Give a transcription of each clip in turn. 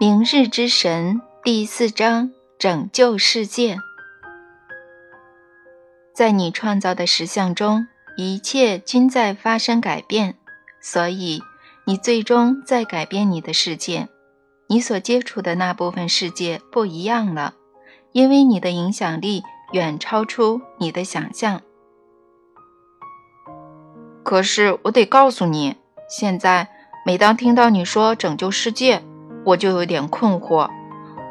明日之神第四章：拯救世界。在你创造的实相中，一切均在发生改变，所以你最终在改变你的世界。你所接触的那部分世界不一样了，因为你的影响力远超出你的想象。可是我得告诉你，现在每当听到你说拯救世界，我就有点困惑。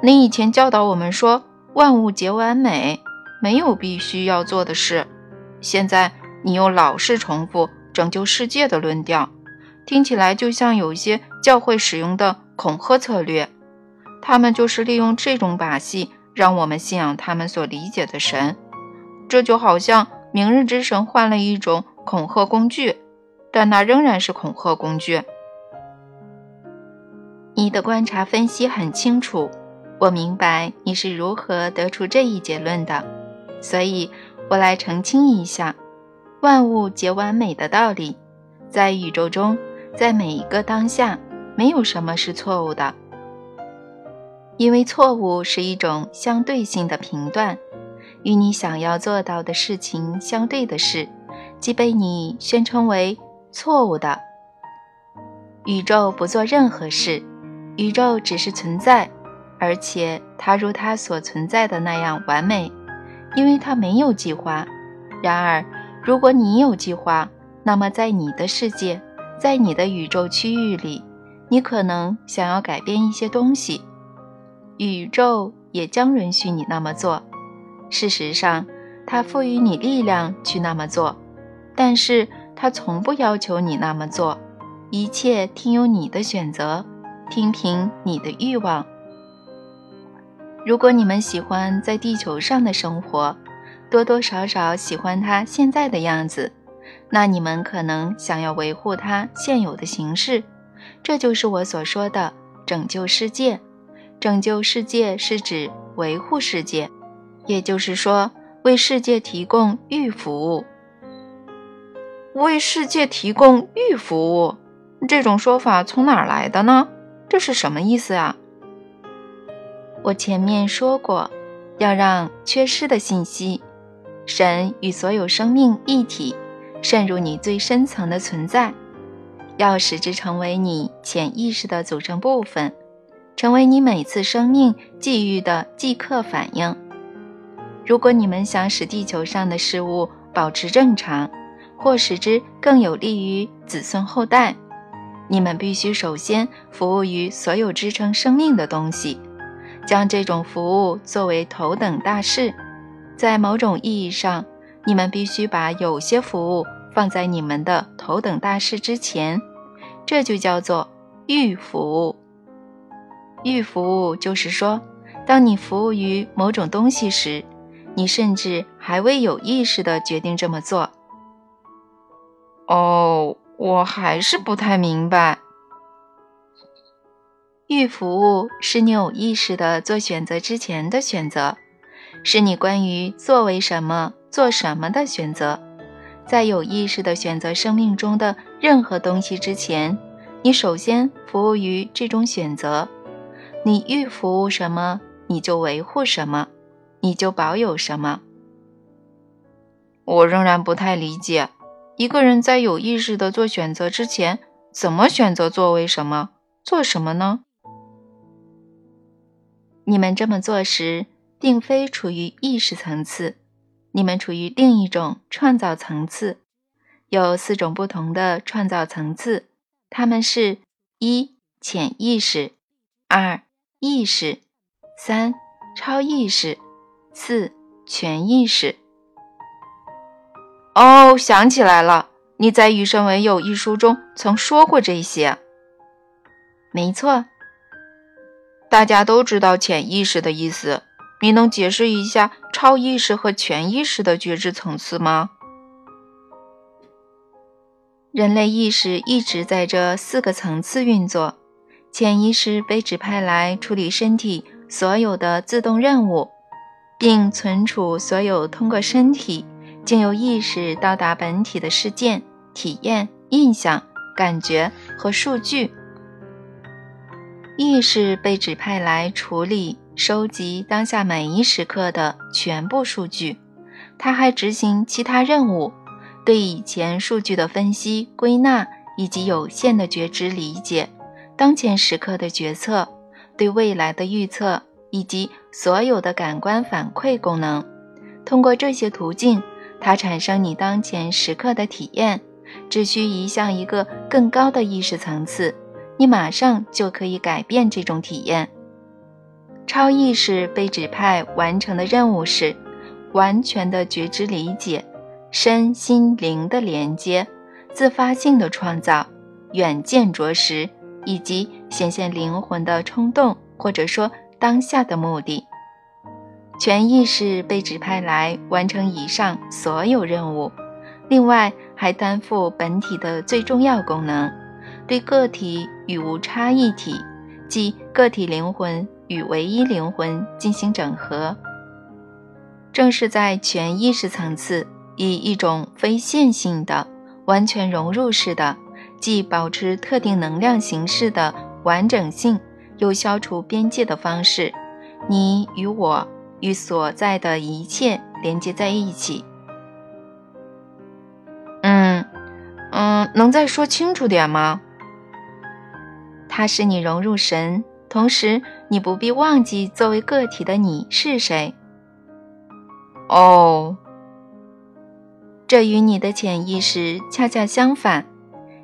你以前教导我们说，万物皆完美，没有必须要做的事。现在你又老是重复拯救世界的论调，听起来就像有些教会使用的恐吓策略。他们就是利用这种把戏，让我们信仰他们所理解的神。这就好像明日之神换了一种恐吓工具，但那仍然是恐吓工具。你的观察分析很清楚，我明白你是如何得出这一结论的，所以我来澄清一下：万物皆完美的道理，在宇宙中，在每一个当下，没有什么是错误的，因为错误是一种相对性的评断，与你想要做到的事情相对的事，即被你宣称为错误的。宇宙不做任何事。宇宙只是存在，而且它如它所存在的那样完美，因为它没有计划。然而，如果你有计划，那么在你的世界，在你的宇宙区域里，你可能想要改变一些东西，宇宙也将允许你那么做。事实上，它赋予你力量去那么做，但是它从不要求你那么做，一切听由你的选择。听凭你的欲望。如果你们喜欢在地球上的生活，多多少少喜欢它现在的样子，那你们可能想要维护它现有的形式。这就是我所说的拯救世界。拯救世界是指维护世界，也就是说，为世界提供欲服务。为世界提供欲服务，这种说法从哪儿来的呢？这是什么意思啊？我前面说过，要让缺失的信息，神与所有生命一体，渗入你最深层的存在，要使之成为你潜意识的组成部分，成为你每次生命际遇的即刻反应。如果你们想使地球上的事物保持正常，或使之更有利于子孙后代。你们必须首先服务于所有支撑生命的东西，将这种服务作为头等大事。在某种意义上，你们必须把有些服务放在你们的头等大事之前，这就叫做预服务。预服务就是说，当你服务于某种东西时，你甚至还未有意识地决定这么做。哦。我还是不太明白，预服务是你有意识的做选择之前的选择，是你关于作为什么、做什么的选择。在有意识的选择生命中的任何东西之前，你首先服务于这种选择。你预服务什么，你就维护什么，你就保有什么。我仍然不太理解。一个人在有意识的做选择之前，怎么选择作为什么做什么呢？你们这么做时，并非处于意识层次，你们处于另一种创造层次。有四种不同的创造层次，它们是：一、潜意识；二、意识；三、超意识；四、全意识。哦，想起来了，你在《与生为有》一书中曾说过这些。没错，大家都知道潜意识的意思。你能解释一下超意识和全意识的觉知层次吗？人类意识一直在这四个层次运作。潜意识被指派来处理身体所有的自动任务，并存储所有通过身体。经由意识到达本体的事件、体验、印象、感觉和数据。意识被指派来处理、收集当下每一时刻的全部数据，它还执行其他任务，对以前数据的分析、归纳，以及有限的觉知理解，当前时刻的决策，对未来的预测，以及所有的感官反馈功能。通过这些途径，它产生你当前时刻的体验。只需移向一个更高的意识层次，你马上就可以改变这种体验。超意识被指派完成的任务是完全的觉知理解、身心灵的连接、自发性的创造、远见卓识，以及显现灵魂的冲动，或者说当下的目的。全意识被指派来完成以上所有任务。另外，还担负本体的最重要功能，对个体与无差异体，即个体灵魂与唯一灵魂进行整合。正是在全意识层次，以一种非线性的、完全融入式的，既保持特定能量形式的完整性，又消除边界的方式，你与我与所在的一切连接在一起。嗯，嗯能再说清楚点吗？它使你融入神，同时你不必忘记作为个体的你是谁。哦，这与你的潜意识恰恰相反。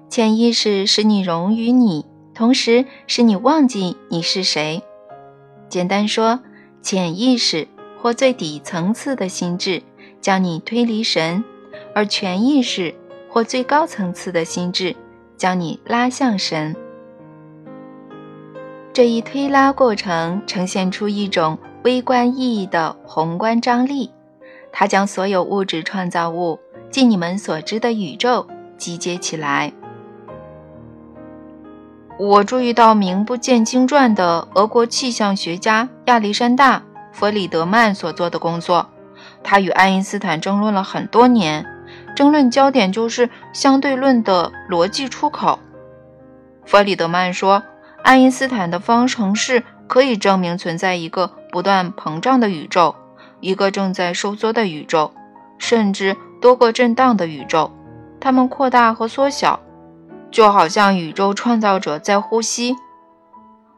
潜意识使你融于你，同时使你忘记你是谁。简单说，潜意识或最底层次的心智将你推离神，而全意识。或最高层次的心智，将你拉向神。这一推拉过程呈现出一种微观意义的宏观张力，它将所有物质创造物，即你们所知的宇宙，集结起来。我注意到名不见经传的俄国气象学家亚历山大·弗里德曼所做的工作，他与爱因斯坦争论了很多年。争论焦点就是相对论的逻辑出口。弗里德曼说，爱因斯坦的方程式可以证明存在一个不断膨胀的宇宙，一个正在收缩的宇宙，甚至多个震荡的宇宙，它们扩大和缩小，就好像宇宙创造者在呼吸。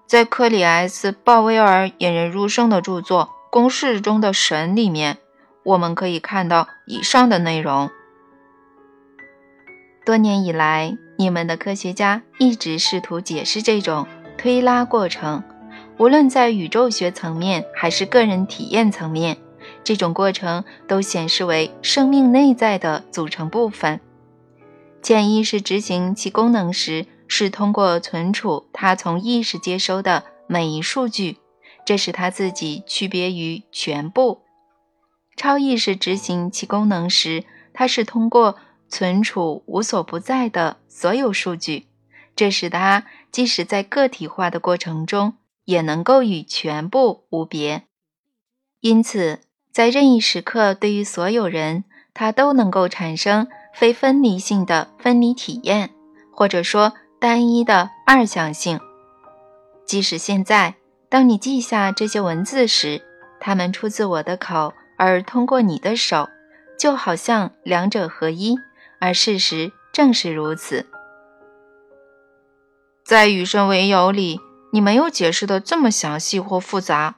在克里 ·S· 鲍威尔引人入胜的著作《公式中的神》里面，我们可以看到以上的内容。多年以来，你们的科学家一直试图解释这种推拉过程，无论在宇宙学层面还是个人体验层面，这种过程都显示为生命内在的组成部分。潜意识执行其功能时，是通过存储它从意识接收的每一数据，这使它自己区别于全部。超意识执行其功能时，它是通过。存储无所不在的所有数据，这使它即使在个体化的过程中，也能够与全部无别。因此，在任意时刻，对于所有人，它都能够产生非分离性的分离体验，或者说单一的二向性。即使现在，当你记下这些文字时，它们出自我的口，而通过你的手，就好像两者合一。而事实正是如此。在与生为友里，你没有解释的这么详细或复杂。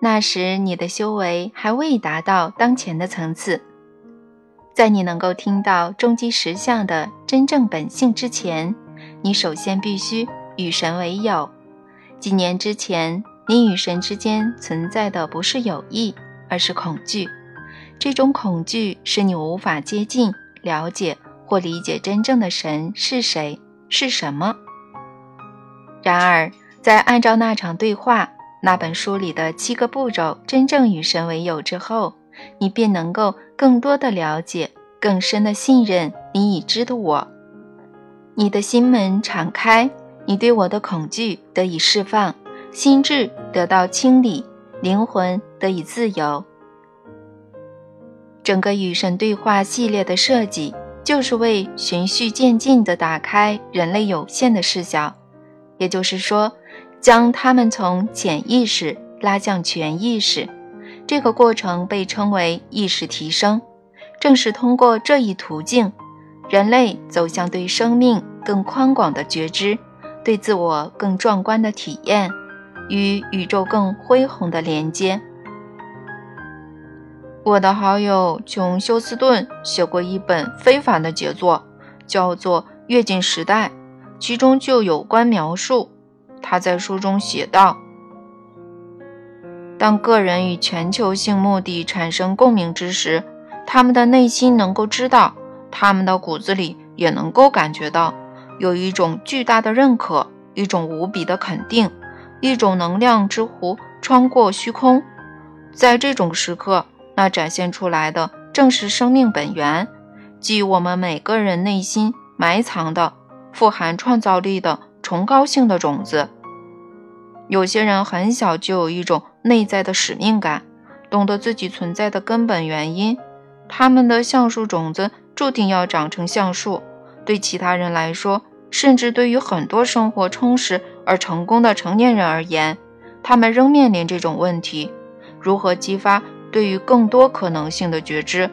那时你的修为还未达到当前的层次。在你能够听到终极实相的真正本性之前，你首先必须与神为友。几年之前，你与神之间存在的不是友谊，而是恐惧。这种恐惧使你无法接近、了解或理解真正的神是谁、是什么。然而，在按照那场对话、那本书里的七个步骤真正与神为友之后，你便能够更多的了解、更深的信任你已知的我。你的心门敞开，你对我的恐惧得以释放，心智得到清理，灵魂得以自由。整个与神对话系列的设计，就是为循序渐进地打开人类有限的视角，也就是说，将他们从潜意识拉向全意识。这个过程被称为意识提升。正是通过这一途径，人类走向对生命更宽广的觉知，对自我更壮观的体验，与宇宙更恢宏的连接。我的好友琼·休斯顿写过一本非凡的杰作，叫做《跃进时代》，其中就有关描述。他在书中写道：“当个人与全球性目的产生共鸣之时。”他们的内心能够知道，他们的骨子里也能够感觉到，有一种巨大的认可，一种无比的肯定，一种能量之湖穿过虚空。在这种时刻，那展现出来的正是生命本源，即我们每个人内心埋藏的、富含创造力的崇高性的种子。有些人很小就有一种内在的使命感，懂得自己存在的根本原因。他们的橡树种子注定要长成橡树。对其他人来说，甚至对于很多生活充实而成功的成年人而言，他们仍面临这种问题：如何激发对于更多可能性的觉知？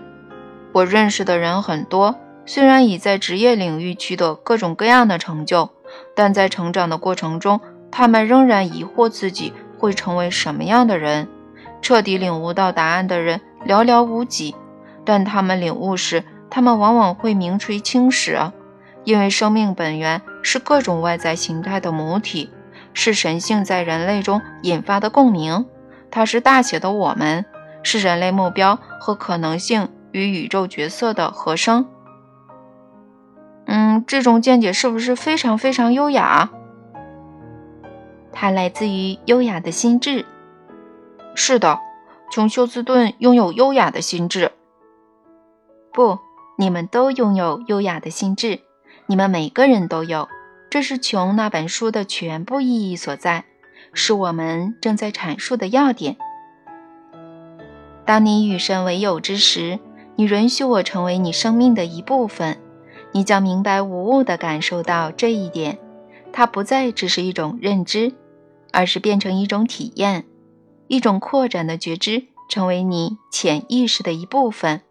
我认识的人很多，虽然已在职业领域取得各种各样的成就，但在成长的过程中，他们仍然疑惑自己会成为什么样的人。彻底领悟到答案的人寥寥无几。但他们领悟时，他们往往会名垂青史，因为生命本源是各种外在形态的母体，是神性在人类中引发的共鸣。它是大写的我们，是人类目标和可能性与宇宙角色的合声。嗯，这种见解是不是非常非常优雅？它来自于优雅的心智。是的，琼·休斯顿拥有优雅的心智。不，你们都拥有优雅的心智，你们每个人都有。这是穷那本书的全部意义所在，是我们正在阐述的要点。当你与神为友之时，你允许我成为你生命的一部分，你将明白无误地感受到这一点。它不再只是一种认知，而是变成一种体验，一种扩展的觉知，成为你潜意识的一部分。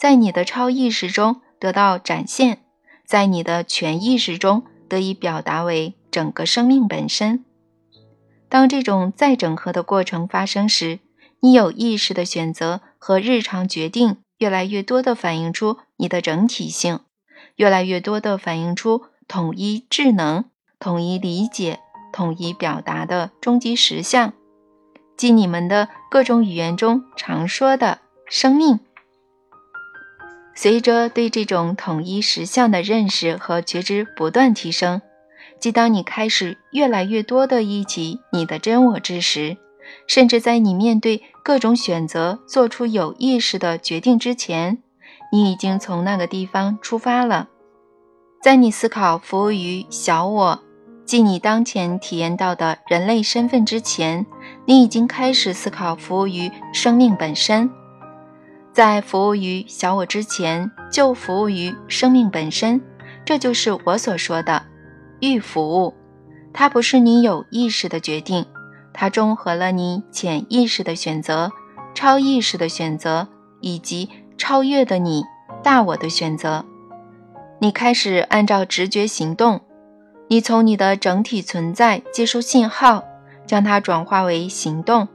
在你的超意识中得到展现，在你的全意识中得以表达为整个生命本身。当这种再整合的过程发生时，你有意识的选择和日常决定越来越多地反映出你的整体性，越来越多地反映出统一智能、统一理解、统一表达的终极实相，即你们的各种语言中常说的生命。随着对这种统一实相的认识和觉知不断提升，即当你开始越来越多的忆起你的真我之时，甚至在你面对各种选择做出有意识的决定之前，你已经从那个地方出发了。在你思考服务于小我，即你当前体验到的人类身份之前，你已经开始思考服务于生命本身。在服务于小我之前，就服务于生命本身，这就是我所说的预服务。它不是你有意识的决定，它中和了你潜意识的选择、超意识的选择以及超越的你大我的选择。你开始按照直觉行动，你从你的整体存在接收信号，将它转化为行动。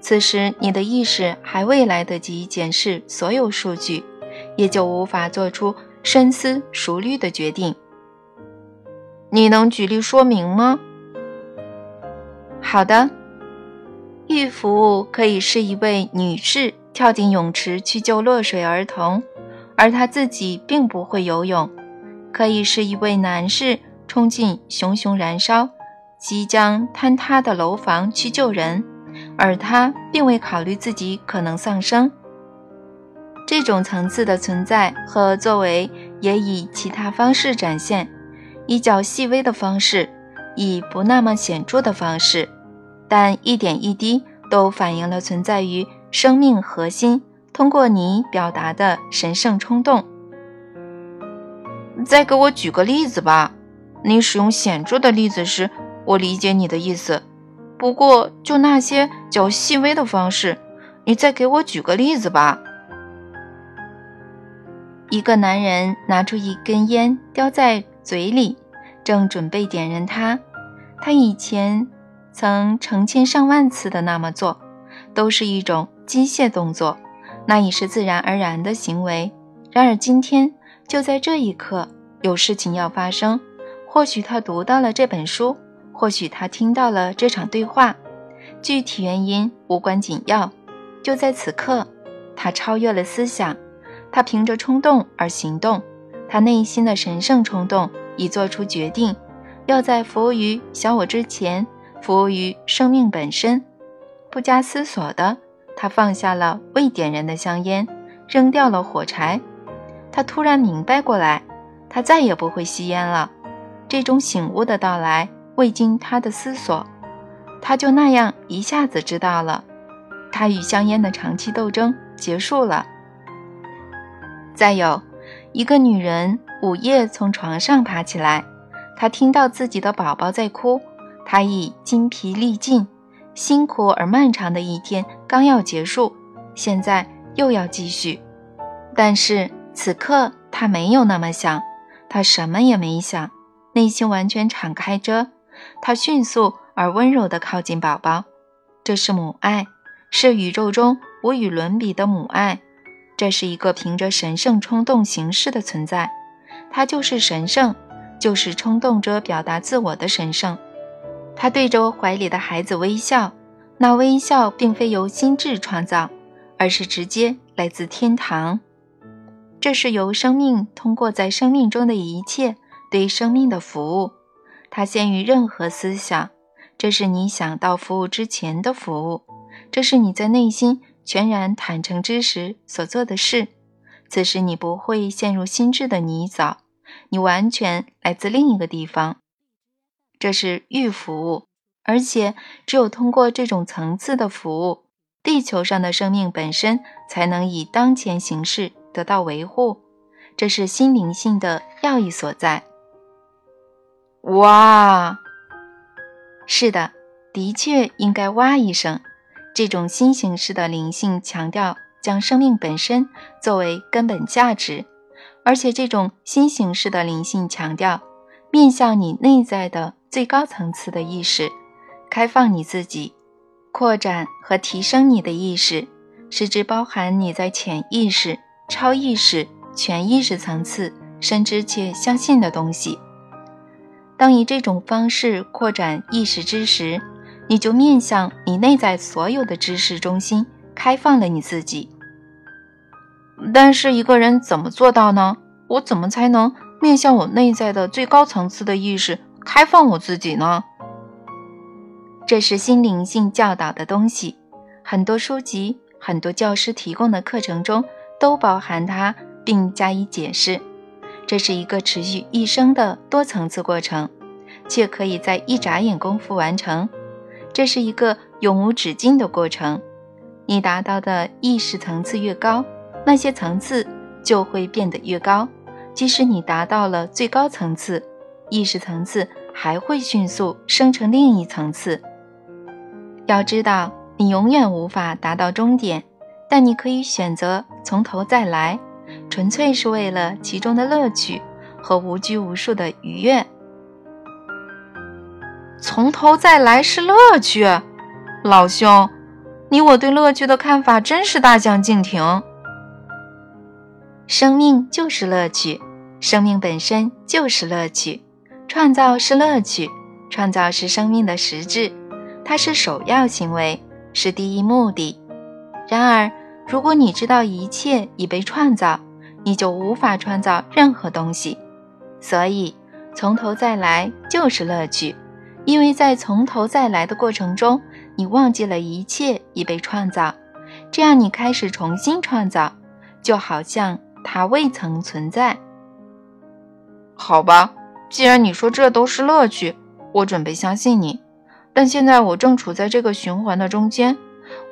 此时，你的意识还未来得及检视所有数据，也就无法做出深思熟虑的决定。你能举例说明吗？好的，预服务可以是一位女士跳进泳池去救落水儿童，而她自己并不会游泳；可以是一位男士冲进熊熊燃烧、即将坍塌的楼房去救人。而他并未考虑自己可能丧生。这种层次的存在和作为也以其他方式展现，以较细微的方式，以不那么显著的方式，但一点一滴都反映了存在于生命核心通过你表达的神圣冲动。再给我举个例子吧。你使用显著的例子时，我理解你的意思，不过就那些较细微的方式，你再给我举个例子吧。一个男人拿出一根烟，叼在嘴里，正准备点燃它。他以前曾成千上万次的那么做，都是一种机械动作，那已是自然而然的行为。然而今天，就在这一刻，有事情要发生。或许他读到了这本书，或许他听到了这场对话，具体原因无关紧要。就在此刻，他超越了思想。他凭着冲动而行动，他内心的神圣冲动已做出决定，要在服务于小我之前，服务于生命本身。不加思索的，他放下了未点燃的香烟，扔掉了火柴。他突然明白过来，他再也不会吸烟了。这种醒悟的到来未经他的思索，他就那样一下子知道了，他与香烟的长期斗争结束了。再有一个女人午夜从床上爬起来，她听到自己的宝宝在哭，她已筋疲力尽，辛苦而漫长的一天刚要结束，现在又要继续。但是此刻她没有那么想，她什么也没想，内心完全敞开着。她迅速而温柔地靠近宝宝，这是母爱，是宇宙中无与伦比的母爱。这是一个凭着神圣冲动行事的存在，它就是神圣，就是冲动着表达自我的神圣。他对着怀里的孩子微笑，那微笑并非由心智创造，而是直接来自天堂。这是由生命通过在生命中的一切对生命的服务，它先于任何思想。这是你想到服务之前的服务，这是你在内心。全然坦诚之时所做的事，此时你不会陷入心智的泥沼，你完全来自另一个地方。这是预服务，而且只有通过这种层次的服务，地球上的生命本身才能以当前形式得到维护。这是心灵性的要义所在。哇，是的，的确应该哇一声。这种新形式的灵性强调将生命本身作为根本价值，而且这种新形式的灵性强调面向你内在的最高层次的意识，开放你自己，扩展和提升你的意识，是指包含你在潜意识、超意识、全意识层次深知且相信的东西。当以这种方式扩展意识之时，你就面向你内在所有的知识中心，开放了你自己。但是一个人怎么做到呢？我怎么才能面向我内在的最高层次的意识，开放我自己呢？这是心灵性教导的东西，很多书籍、很多教师提供的课程中都包含它，并加以解释。这是一个持续一生的多层次过程，却可以在一眨眼功夫完成。这是一个永无止境的过程。你达到的意识层次越高，那些层次就会变得越高。即使你达到了最高层次，意识层次还会迅速生成另一层次。要知道，你永远无法达到终点，但你可以选择从头再来，纯粹是为了其中的乐趣和无拘无束的愉悦。从头再来是乐趣，老兄，你我对乐趣的看法真是大相径庭。生命就是乐趣，生命本身就是乐趣，创造是乐趣，创造是生命的实质，它是首要行为，是第一目的。然而，如果你知道一切已被创造，你就无法创造任何东西。所以，从头再来就是乐趣。因为在从头再来的过程中，你忘记了一切已被创造，这样你开始重新创造，就好像它未曾存在。好吧，既然你说这都是乐趣，我准备相信你。但现在我正处在这个循环的中间，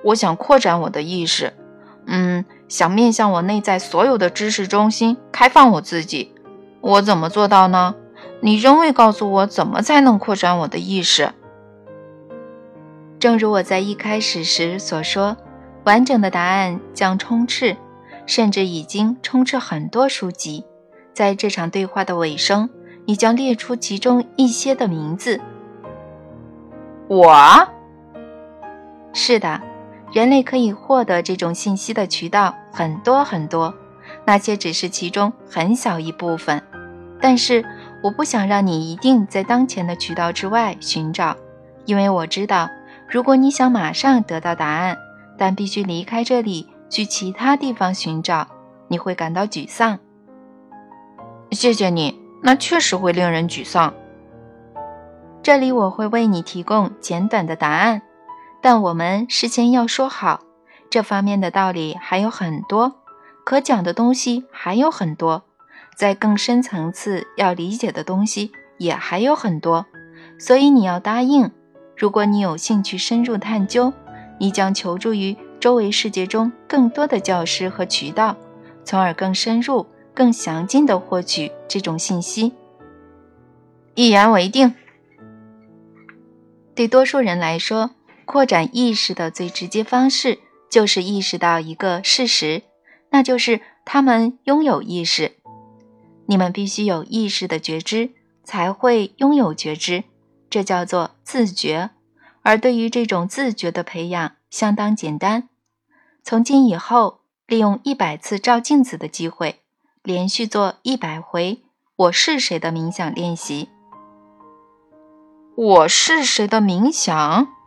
我想扩展我的意识，嗯，想面向我内在所有的知识中心，开放我自己。我怎么做到呢？你仍未告诉我怎么才能扩展我的意识。正如我在一开始时所说，完整的答案将充斥，甚至已经充斥很多书籍。在这场对话的尾声，你将列出其中一些的名字。我？是的，人类可以获得这种信息的渠道很多很多，那些只是其中很小一部分。但是，我不想让你一定在当前的渠道之外寻找，因为我知道。如果你想马上得到答案，但必须离开这里去其他地方寻找，你会感到沮丧。谢谢你，那确实会令人沮丧。这里我会为你提供简短的答案，但我们事先要说好，这方面的道理还有很多，可讲的东西还有很多，在更深层次要理解的东西也还有很多，所以你要答应。如果你有兴趣深入探究，你将求助于周围世界中更多的教师和渠道，从而更深入、更详尽地获取这种信息。一言为定。对多数人来说，扩展意识的最直接方式就是意识到一个事实，那就是他们拥有意识。你们必须有意识的觉知，才会拥有觉知。这叫做自觉，而对于这种自觉的培养相当简单。从今以后，利用一百次照镜子的机会，连续做一百回“我是谁”的冥想练习。我是谁的冥想？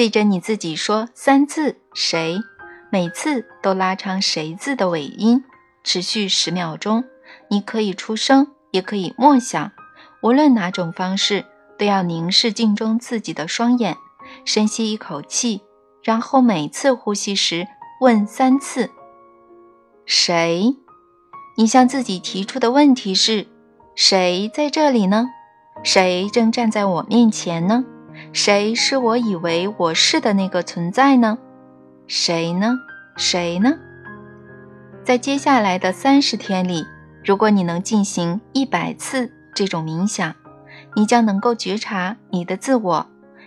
对着你自己说三次“谁”，每次都拉长“谁”字的尾音，持续十秒钟。你可以出声，也可以默想。无论哪种方式，都要凝视镜中自己的双眼，深吸一口气，然后每次呼吸时问三次：“谁？”你向自己提出的问题是：“谁在这里呢？谁正站在我面前呢？谁是我以为我是的那个存在呢？谁呢？谁呢？”在接下来的三十天里，如果你能进行一百次。这种冥想，你将能够觉察你的自我。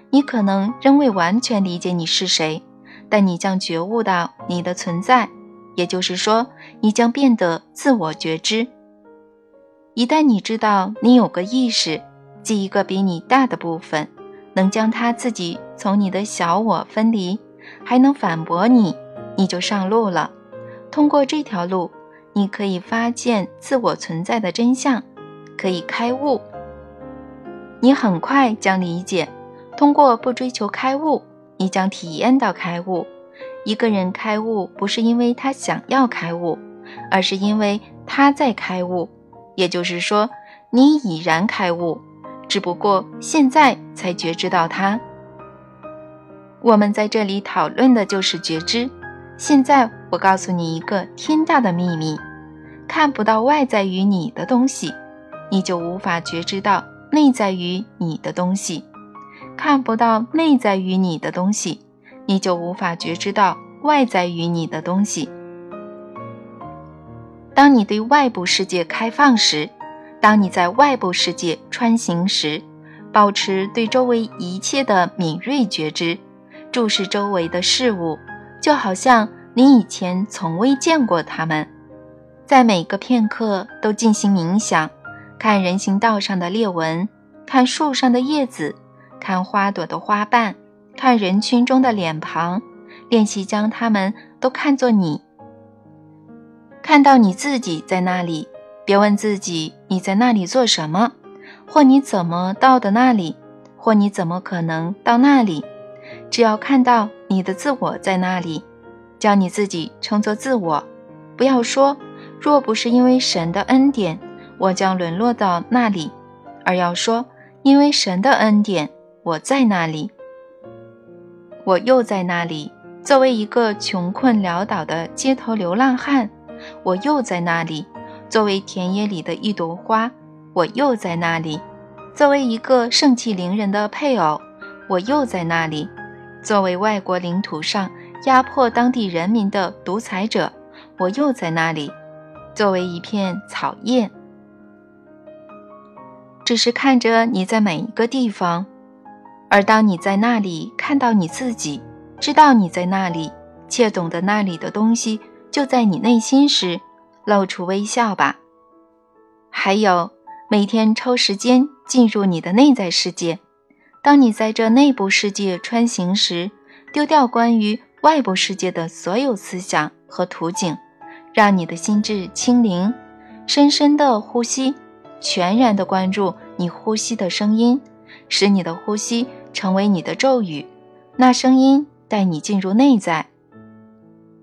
你可能仍未完全理解你是谁，但你将觉悟到你的存在，也就是说，你将变得自我觉知。一旦你知道你有个意识，即一个比你大的部分，能将他自己从你的小我分离，还能反驳你，你就上路了。通过这条路，你可以发现自我存在的真相。可以开悟，你很快将理解。通过不追求开悟，你将体验到开悟。一个人开悟，不是因为他想要开悟，而是因为他在开悟。也就是说，你已然开悟，只不过现在才觉知到它。我们在这里讨论的就是觉知。现在，我告诉你一个天大的秘密：看不到外在于你的东西。你就无法觉知到内在于你的东西，看不到内在于你的东西，你就无法觉知到外在于你的东西。当你对外部世界开放时，当你在外部世界穿行时，保持对周围一切的敏锐觉知，注视周围的事物，就好像你以前从未见过它们，在每个片刻都进行冥想。看人行道上的裂纹，看树上的叶子，看花朵的花瓣，看人群中的脸庞，练习将它们都看作你。看到你自己在那里，别问自己你在那里做什么，或你怎么到的那里，或你怎么可能到那里。只要看到你的自我在那里，将你自己称作自我。不要说，若不是因为神的恩典。我将沦落到那里，而要说，因为神的恩典，我在那里。我又在那里，作为一个穷困潦倒的街头流浪汉；我又在那里，作为田野里的一朵花；我又在那里，作为一个盛气凌人的配偶；我又在那里，作为外国领土上压迫当地人民的独裁者；我又在那里，作为一片草叶。只是看着你在每一个地方，而当你在那里看到你自己，知道你在那里，且懂得那里的东西就在你内心时，露出微笑吧。还有，每天抽时间进入你的内在世界。当你在这内部世界穿行时，丢掉关于外部世界的所有思想和图景，让你的心智清零，深深的呼吸。全然的关注你呼吸的声音，使你的呼吸成为你的咒语。那声音带你进入内在。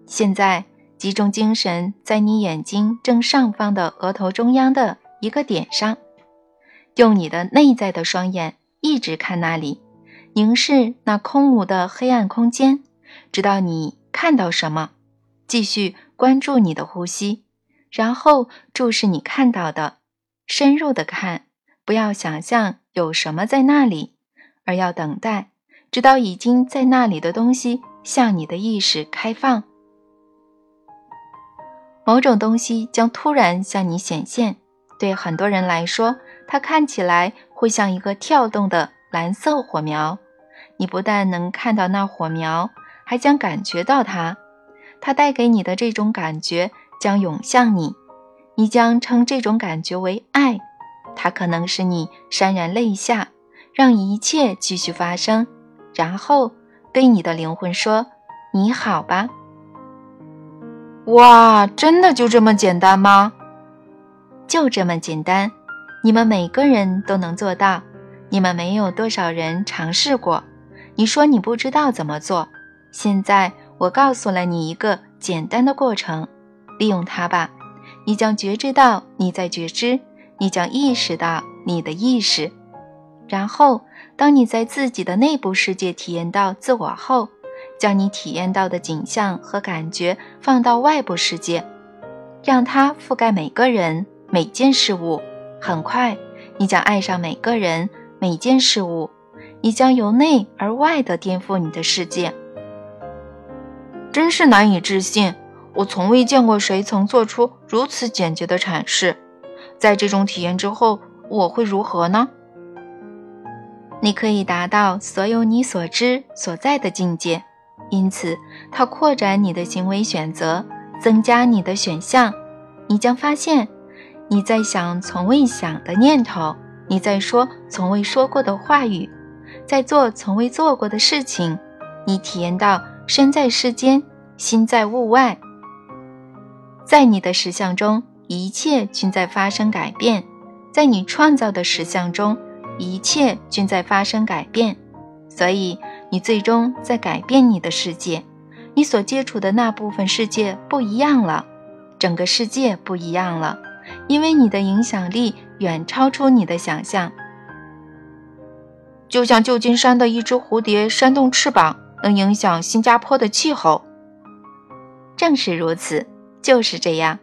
现在集中精神在你眼睛正上方的额头中央的一个点上，用你的内在的双眼一直看那里，凝视那空无的黑暗空间，直到你看到什么。继续关注你的呼吸，然后注视你看到的。深入的看，不要想象有什么在那里，而要等待，直到已经在那里的东西向你的意识开放。某种东西将突然向你显现。对很多人来说，它看起来会像一个跳动的蓝色火苗。你不但能看到那火苗，还将感觉到它。它带给你的这种感觉将涌向你。你将称这种感觉为爱，它可能使你潸然泪下，让一切继续发生，然后对你的灵魂说：“你好吧。”哇，真的就这么简单吗？就这么简单，你们每个人都能做到。你们没有多少人尝试过。你说你不知道怎么做，现在我告诉了你一个简单的过程，利用它吧。你将觉知到你在觉知，你将意识到你的意识。然后，当你在自己的内部世界体验到自我后，将你体验到的景象和感觉放到外部世界，让它覆盖每个人、每件事物。很快，你将爱上每个人、每件事物。你将由内而外的颠覆你的世界。真是难以置信。我从未见过谁曾做出如此简洁的阐释。在这种体验之后，我会如何呢？你可以达到所有你所知所在的境界，因此它扩展你的行为选择，增加你的选项。你将发现，你在想从未想的念头，你在说从未说过的话语，在做从未做过的事情。你体验到身在世间，心在物外。在你的实相中，一切均在发生改变；在你创造的实相中，一切均在发生改变。所以，你最终在改变你的世界。你所接触的那部分世界不一样了，整个世界不一样了，因为你的影响力远超出你的想象。就像旧金山的一只蝴蝶扇动翅膀，能影响新加坡的气候。正是如此。就是这样，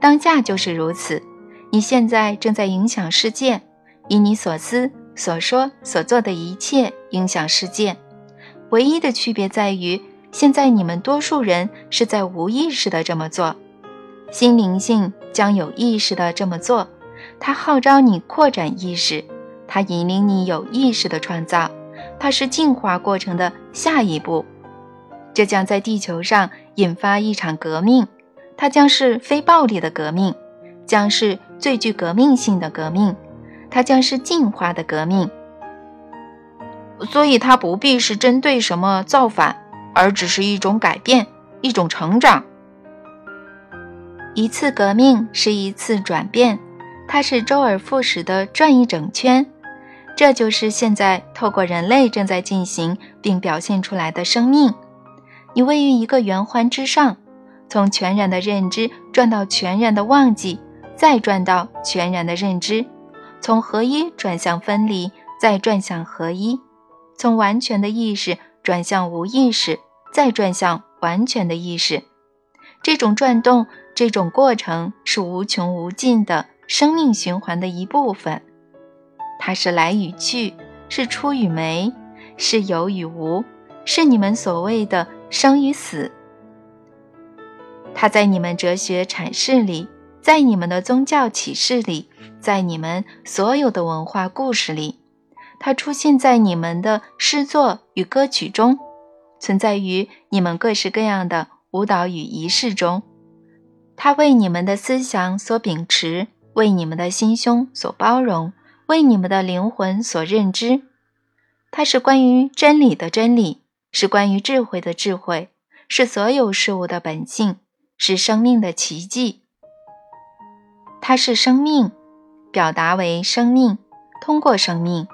当下就是如此。你现在正在影响世界，以你所思、所说、所做的一切影响世界。唯一的区别在于，现在你们多数人是在无意识的这么做，心灵性将有意识的这么做。它号召你扩展意识，它引领你有意识的创造，它是进化过程的下一步。这将在地球上引发一场革命。它将是非暴力的革命，将是最具革命性的革命，它将是进化的革命。所以，它不必是针对什么造反，而只是一种改变，一种成长。一次革命是一次转变，它是周而复始的转一整圈。这就是现在透过人类正在进行并表现出来的生命。你位于一个圆环之上。从全然的认知转到全然的忘记，再转到全然的认知；从合一转向分离，再转向合一；从完全的意识转向无意识，再转向完全的意识。这种转动，这种过程是无穷无尽的生命循环的一部分。它是来与去，是出与没，是有与无，是你们所谓的生与死。它在你们哲学阐释里，在你们的宗教启示里，在你们所有的文化故事里，它出现在你们的诗作与歌曲中，存在于你们各式各样的舞蹈与仪式中。它为你们的思想所秉持，为你们的心胸所包容，为你们的灵魂所认知。它是关于真理的真理，是关于智慧的智慧，是所有事物的本性，是生命的奇迹。它是生命，表达为生命，通过生命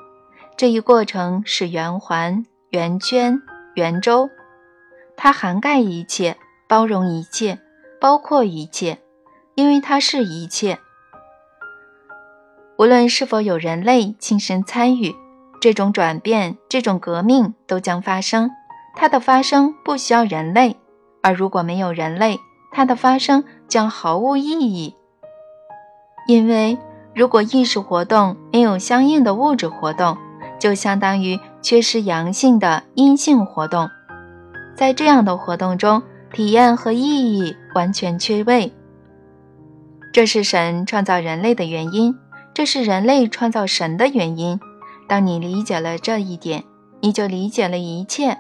这一过程是圆环、圆圈、圆周，它涵盖一切，包容一切，包括一切，因为它是一切。无论是否有人类亲身参与，这种转变、这种革命都将发生。它的发生不需要人类，而如果没有人类，它的发生将毫无意义。因为如果意识活动没有相应的物质活动，就相当于缺失阳性的阴性活动。在这样的活动中，体验和意义完全缺位。这是神创造人类的原因，这是人类创造神的原因。当你理解了这一点，你就理解了一切。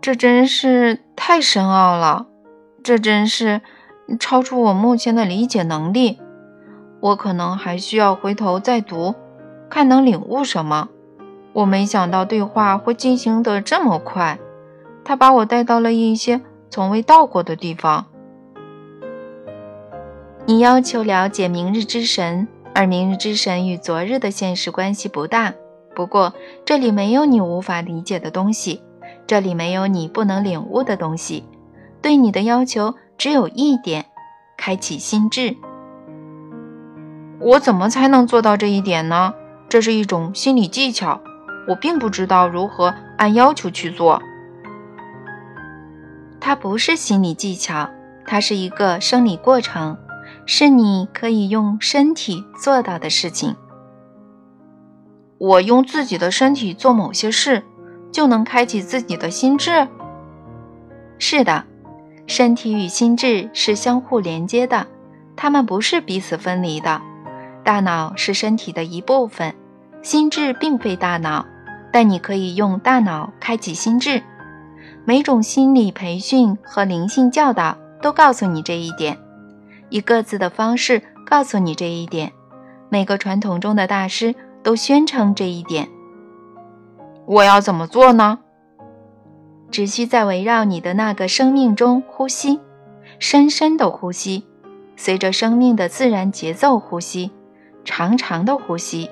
这真是太深奥了，这真是。超出我目前的理解能力，我可能还需要回头再读，看能领悟什么。我没想到对话会进行得这么快，他把我带到了一些从未到过的地方。你要求了解明日之神，而明日之神与昨日的现实关系不大。不过这里没有你无法理解的东西，这里没有你不能领悟的东西。对你的要求。只有一点，开启心智。我怎么才能做到这一点呢？这是一种心理技巧，我并不知道如何按要求去做。它不是心理技巧，它是一个生理过程，是你可以用身体做到的事情。我用自己的身体做某些事，就能开启自己的心智。是的。身体与心智是相互连接的，它们不是彼此分离的。大脑是身体的一部分，心智并非大脑，但你可以用大脑开启心智。每种心理培训和灵性教导都告诉你这一点，以各自的方式告诉你这一点。每个传统中的大师都宣称这一点。我要怎么做呢？只需在围绕你的那个生命中呼吸，深深的呼吸，随着生命的自然节奏呼吸，长长的呼吸。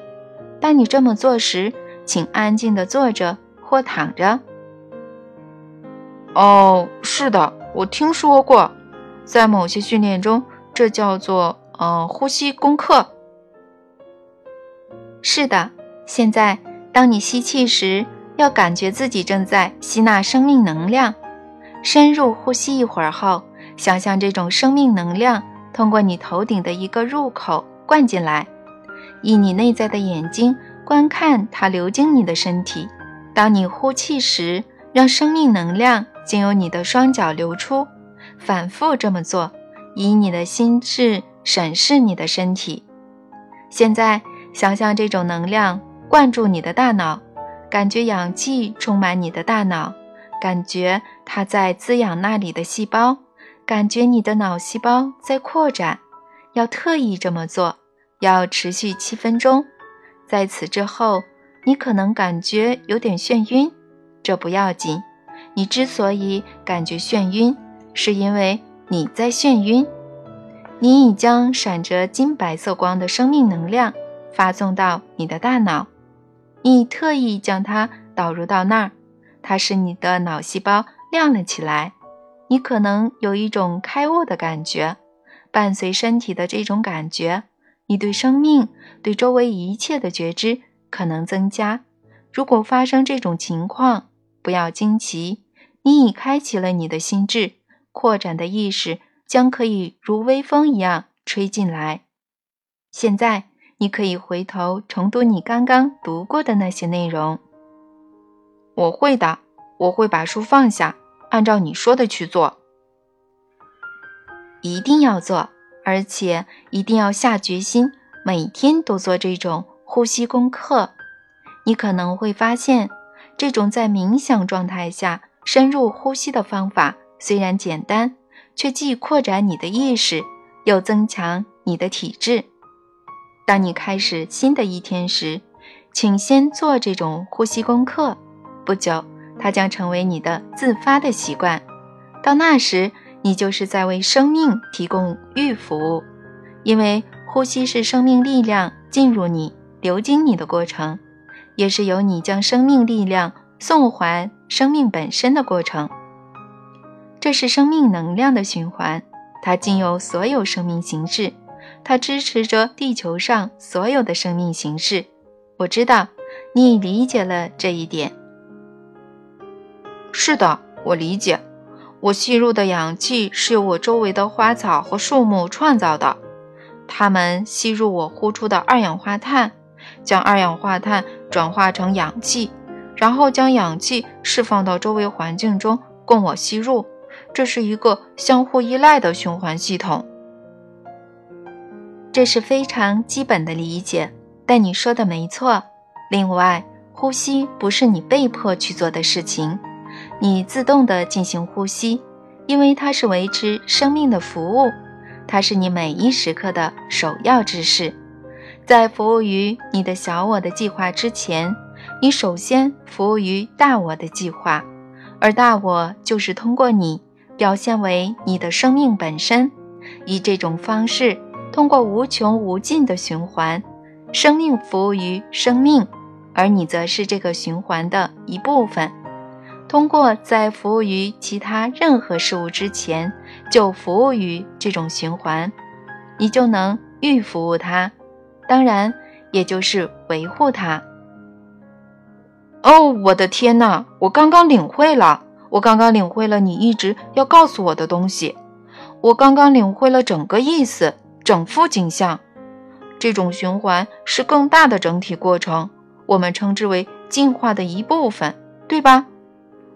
当你这么做时，请安静的坐着或躺着。哦，是的，我听说过，在某些训练中，这叫做“呃呼吸功课”。是的，现在当你吸气时。要感觉自己正在吸纳生命能量，深入呼吸一会儿后，想象这种生命能量通过你头顶的一个入口灌进来，以你内在的眼睛观看它流经你的身体。当你呼气时，让生命能量经由你的双脚流出，反复这么做，以你的心智审视你的身体。现在想象这种能量灌注你的大脑。感觉氧气充满你的大脑，感觉它在滋养那里的细胞，感觉你的脑细胞在扩展。要特意这么做，要持续七分钟。在此之后，你可能感觉有点眩晕，这不要紧。你之所以感觉眩晕，是因为你在眩晕。你已将闪着金白色光的生命能量发送到你的大脑。你特意将它导入到那儿，它使你的脑细胞亮了起来。你可能有一种开悟的感觉，伴随身体的这种感觉，你对生命、对周围一切的觉知可能增加。如果发生这种情况，不要惊奇，你已开启了你的心智，扩展的意识将可以如微风一样吹进来。现在。你可以回头重读你刚刚读过的那些内容。我会的，我会把书放下，按照你说的去做。一定要做，而且一定要下决心，每天都做这种呼吸功课。你可能会发现，这种在冥想状态下深入呼吸的方法虽然简单，却既扩展你的意识，又增强你的体质。当你开始新的一天时，请先做这种呼吸功课。不久，它将成为你的自发的习惯。到那时，你就是在为生命提供预服务，因为呼吸是生命力量进入你、流经你的过程，也是由你将生命力量送还生命本身的过程。这是生命能量的循环，它经由所有生命形式，它支持着地球上所有的生命形式。我知道你理解了这一点。是的，我理解。我吸入的氧气是由我周围的花草和树木创造的，它们吸入我呼出的二氧化碳，将二氧化碳转化成氧气，然后将氧气释放到周围环境中供我吸入。这是一个相互依赖的循环系统。这是非常基本的理解，但你说的没错。另外，呼吸不是你被迫去做的事情。你自动的进行呼吸，因为它是维持生命的服务，它是你每一时刻的首要之事。在服务于你的小我的计划之前，你首先服务于大我的计划，而大我就是通过你表现为你的生命本身，以这种方式，通过无穷无尽的循环，生命服务于生命，而你则是这个循环的一部分。通过在服务于其他任何事物之前就服务于这种循环，你就能预服务它，当然也就是维护它。哦，我的天哪！我刚刚领会了，我刚刚领会了你一直要告诉我的东西，我刚刚领会了整个意思，整幅景象。这种循环是更大的整体过程，我们称之为进化的一部分，对吧？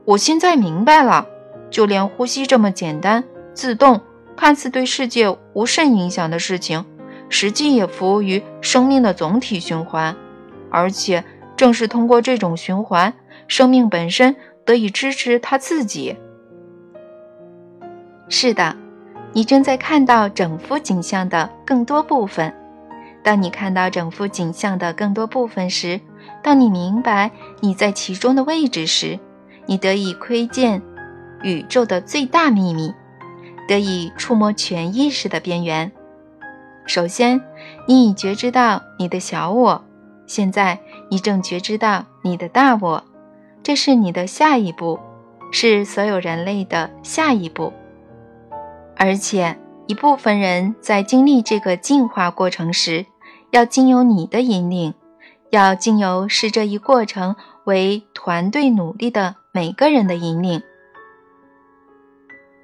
我现在明白了，就连呼吸这么简单、自动、看似对世界无甚影响的事情，实际也服务于生命的总体循环。而且，正是通过这种循环，生命本身得以支持它自己。是的，你正在看到整幅景象的更多部分。当你看到整幅景象的更多部分时，当你明白你在其中的位置时，你得以窥见宇宙的最大秘密，得以触摸全意识的边缘。首先，你已觉知到你的小我；现在，你正觉知到你的大我。这是你的下一步，是所有人类的下一步。而且，一部分人在经历这个进化过程时，要经由你的引领，要经由视这一过程为团队努力的。每个人的引领。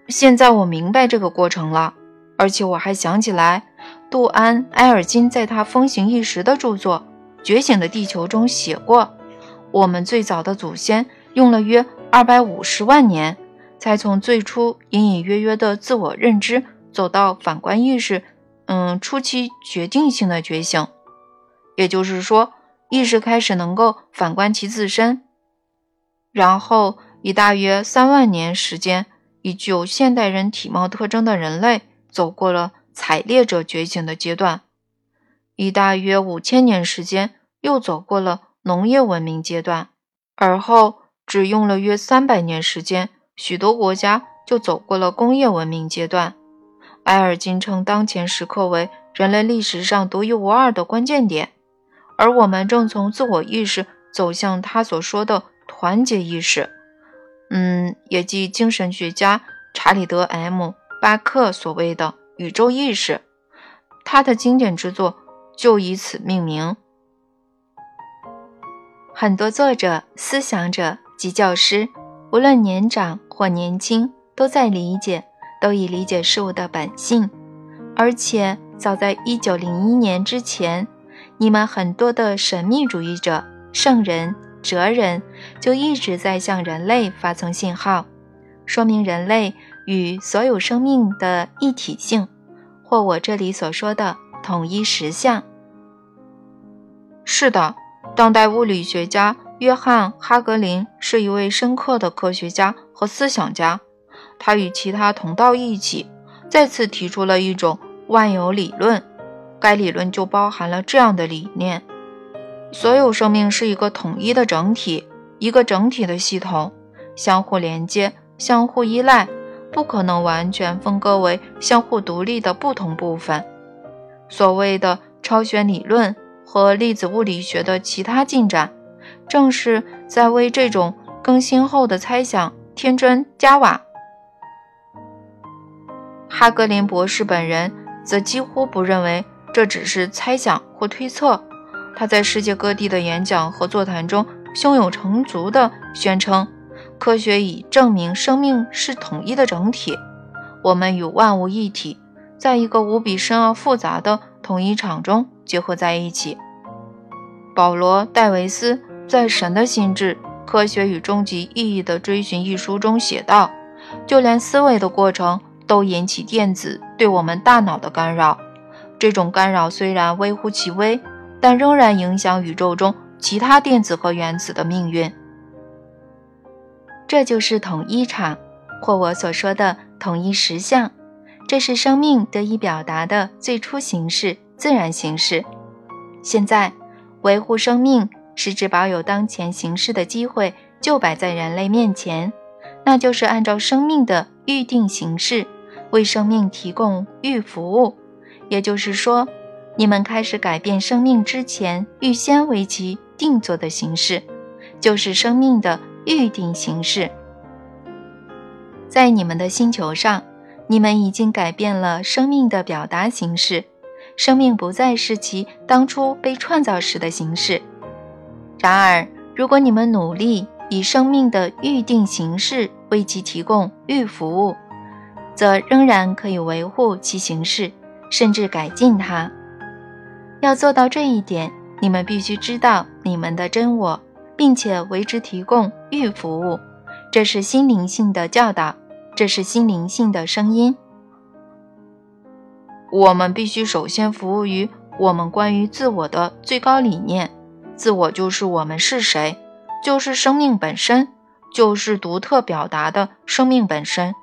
现在我明白这个过程了，而且我还想起来，杜安·埃尔金在他风行一时的著作《觉醒的地球》中写过：我们最早的祖先用了约二百五十万年，才从最初隐隐约约的自我认知走到反观意识，嗯，初期决定性的觉醒。也就是说，意识开始能够反观其自身。然后，以大约三万年时间，以具有现代人体貌特征的人类走过了采猎者觉醒的阶段；以大约五千年时间，又走过了农业文明阶段；而后，只用了约三百年时间，许多国家就走过了工业文明阶段。埃尔金称当前时刻为人类历史上独一无二的关键点，而我们正从自我意识走向他所说的。团结意识，嗯，也即精神学家查理德 ·M· 巴克所谓的宇宙意识，他的经典之作就以此命名。很多作者、思想者及教师，无论年长或年轻，都在理解，都已理解事物的本性。而且，早在1901年之前，你们很多的神秘主义者、圣人。哲人就一直在向人类发送信号，说明人类与所有生命的一体性，或我这里所说的统一实相。是的，当代物理学家约翰·哈格林是一位深刻的科学家和思想家。他与其他同道一起，再次提出了一种万有理论。该理论就包含了这样的理念：所有生命是一个统一的整体，一个整体的系统，相互连接、相互依赖，不可能完全分割为相互独立的不同部分。所谓的超弦理论和粒子物理学的其他进展，正是在为这种更新后的猜想添砖加瓦。哈格林博士本人则几乎不认为这只是猜想或推测。他在世界各地的演讲和座谈中胸有成竹地宣称：“科学已证明生命是统一的整体，我们与万物一体，在一个无比深奥复杂的统一场中结合在一起。”保罗·戴维斯在《神的心智：科学与终极意义的追寻》一书中写道：“就连思维的过程。”都引起电子对我们大脑的干扰。这种干扰虽然微乎其微，但仍然影响宇宙中其他电子和原子的命运。这就是统一场，或我所说的统一实相。这是生命得以表达的最初形式——自然形式。现在，维护生命是指保有当前形式的机会就摆在人类面前，那就是按照生命的预定形式。为生命提供预服务，也就是说，你们开始改变生命之前预先为其定做的形式，就是生命的预定形式。在你们的星球上，你们已经改变了生命的表达形式，生命不再是其当初被创造时的形式。然而，如果你们努力以生命的预定形式为其提供预服务，则仍然可以维护其形式，甚至改进它。要做到这一点，你们必须知道你们的真我，并且为之提供预服务。这是心灵性的教导，这是心灵性的声音。我们必须首先服务于我们关于自我的最高理念。自我就是我们是谁，就是生命本身，就是独特表达的生命本身。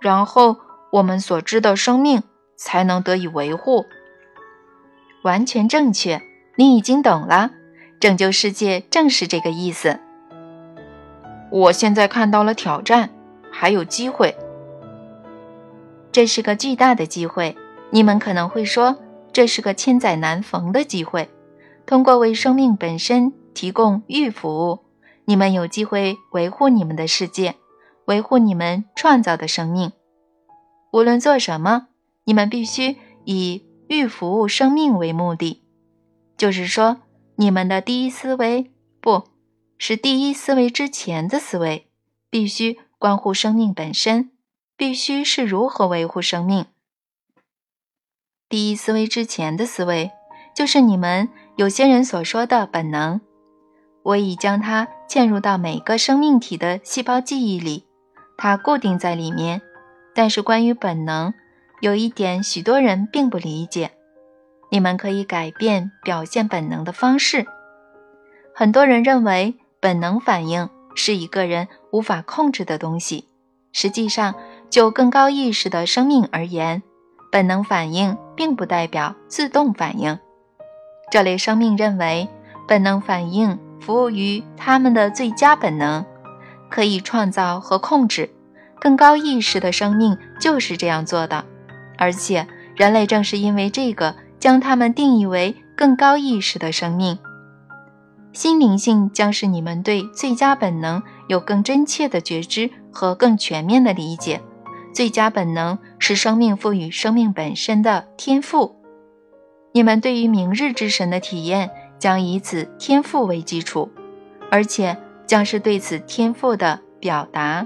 然后，我们所知的生命才能得以维护。完全正确，你已经懂了。拯救世界正是这个意思。我现在看到了挑战，还有机会。这是个巨大的机会。你们可能会说，这是个千载难逢的机会。通过为生命本身提供预服务，你们有机会维护你们的世界。维护你们创造的生命，无论做什么，你们必须以预服务生命为目的。就是说，你们的第一思维，不是第一思维之前的思维，必须关乎生命本身，必须是如何维护生命。第一思维之前的思维，就是你们有些人所说的本能。我已将它嵌入到每个生命体的细胞记忆里。它固定在里面，但是关于本能，有一点许多人并不理解。你们可以改变表现本能的方式。很多人认为本能反应是一个人无法控制的东西。实际上，就更高意识的生命而言，本能反应并不代表自动反应。这类生命认为，本能反应服务于他们的最佳本能。可以创造和控制更高意识的生命就是这样做的，而且人类正是因为这个将它们定义为更高意识的生命。心灵性将是你们对最佳本能有更真切的觉知和更全面的理解。最佳本能是生命赋予生命本身的天赋。你们对于明日之神的体验将以此天赋为基础，而且。将是对此天赋的表达。